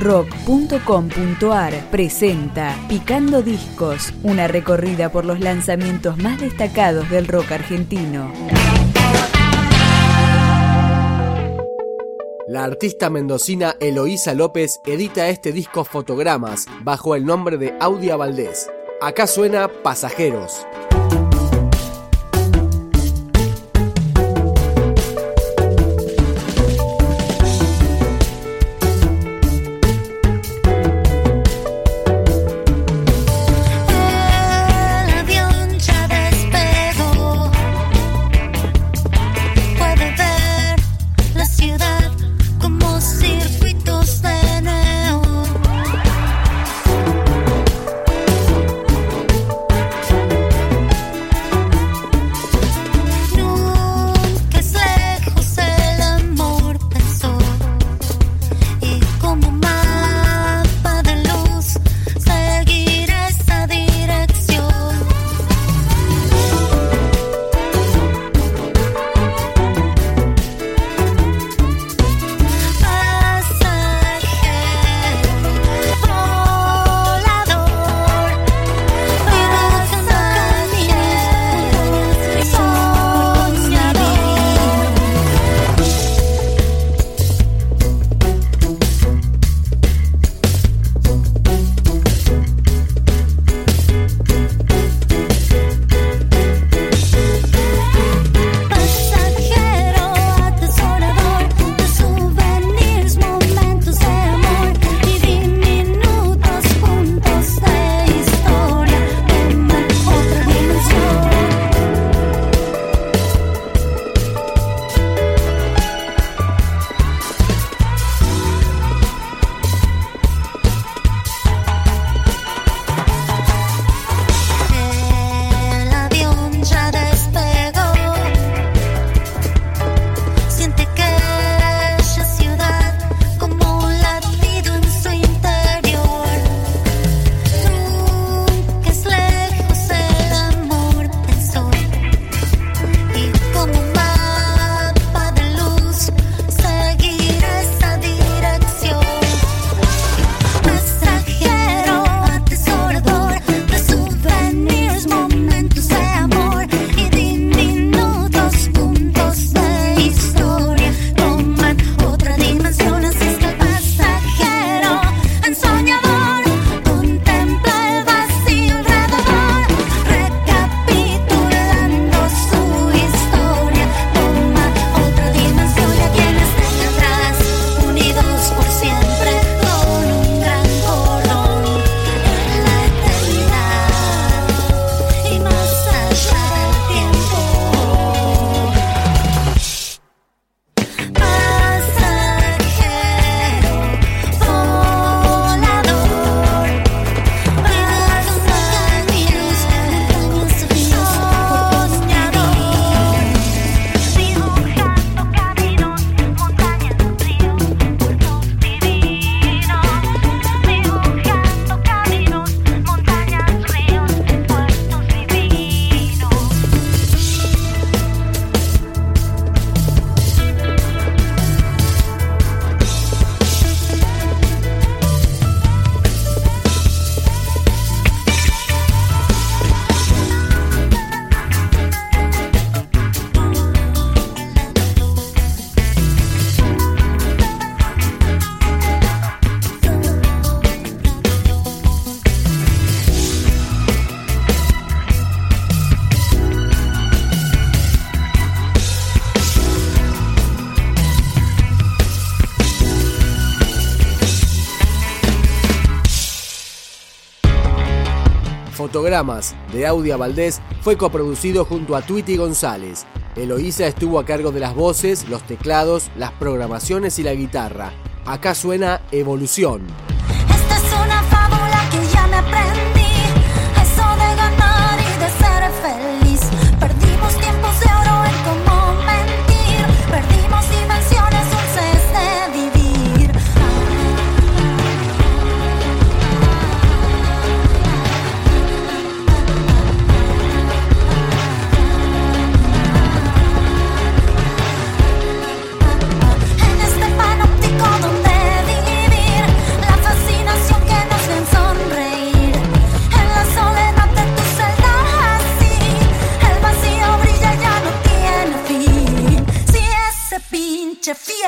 rock.com.ar presenta Picando Discos, una recorrida por los lanzamientos más destacados del rock argentino. La artista mendocina Eloísa López edita este disco Fotogramas bajo el nombre de Audia Valdés. Acá suena Pasajeros. De Audia Valdés fue coproducido junto a Twitty González. Eloísa estuvo a cargo de las voces, los teclados, las programaciones y la guitarra. Acá suena Evolución.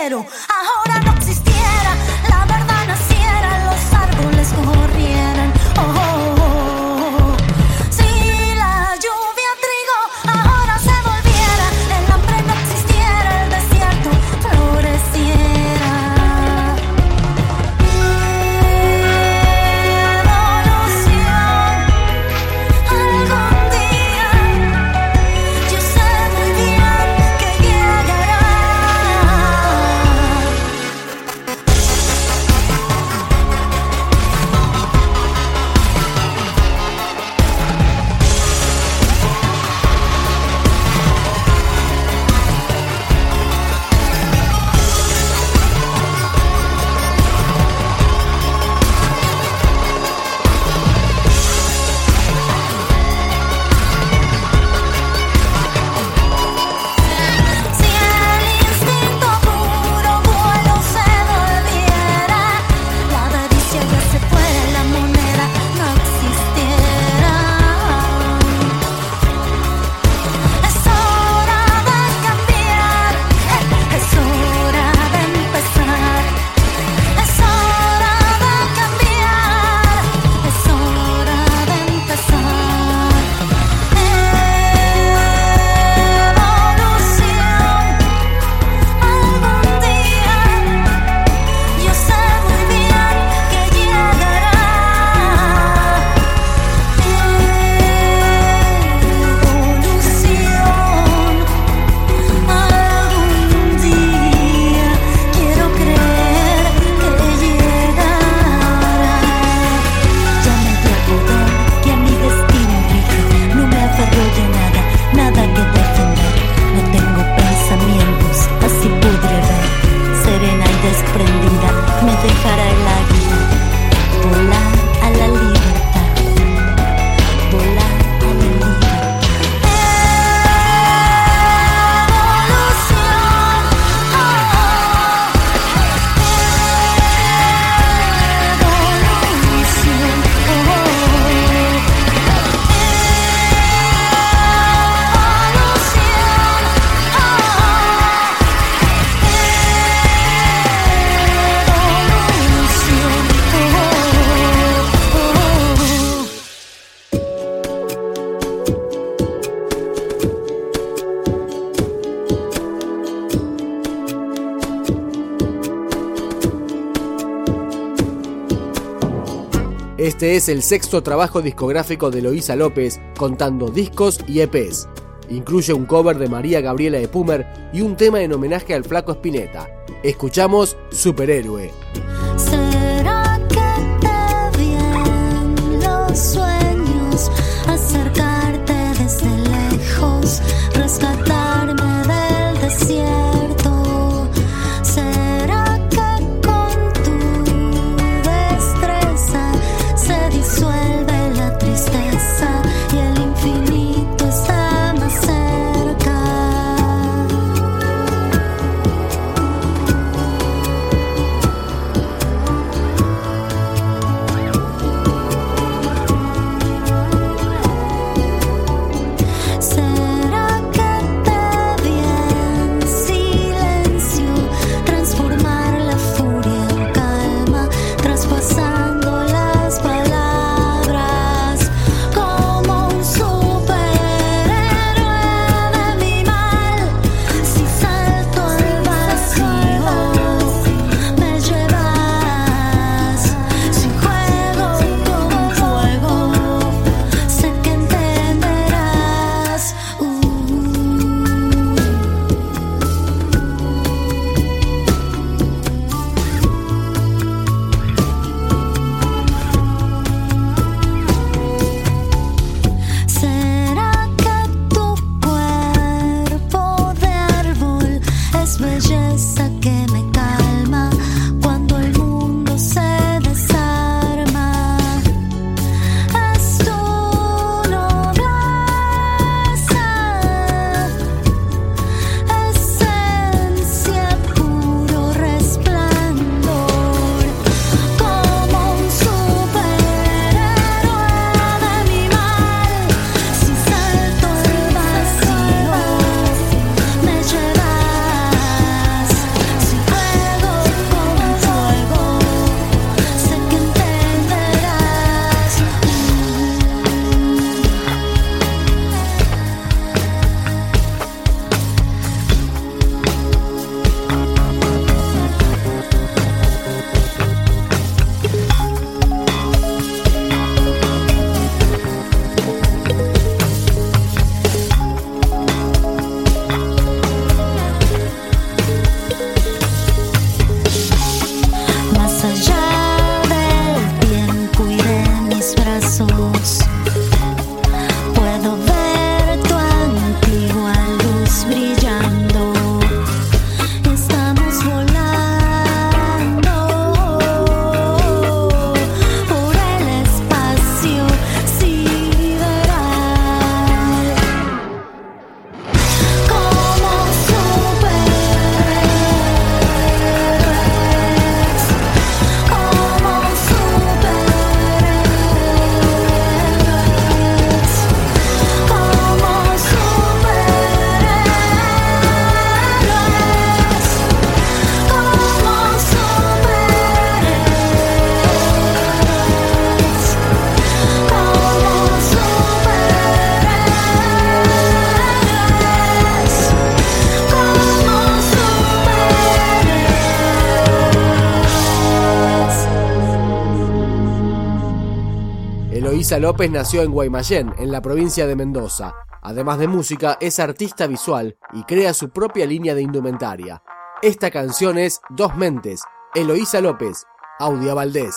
quiero. Este es el sexto trabajo discográfico de Loisa López, contando discos y EPs. Incluye un cover de María Gabriela de Pumer y un tema en homenaje al flaco Spinetta. Escuchamos Superhéroe. Christmas Eloísa López nació en Guaymallén, en la provincia de Mendoza. Además de música, es artista visual y crea su propia línea de indumentaria. Esta canción es Dos Mentes, Eloísa López, Audia Valdés.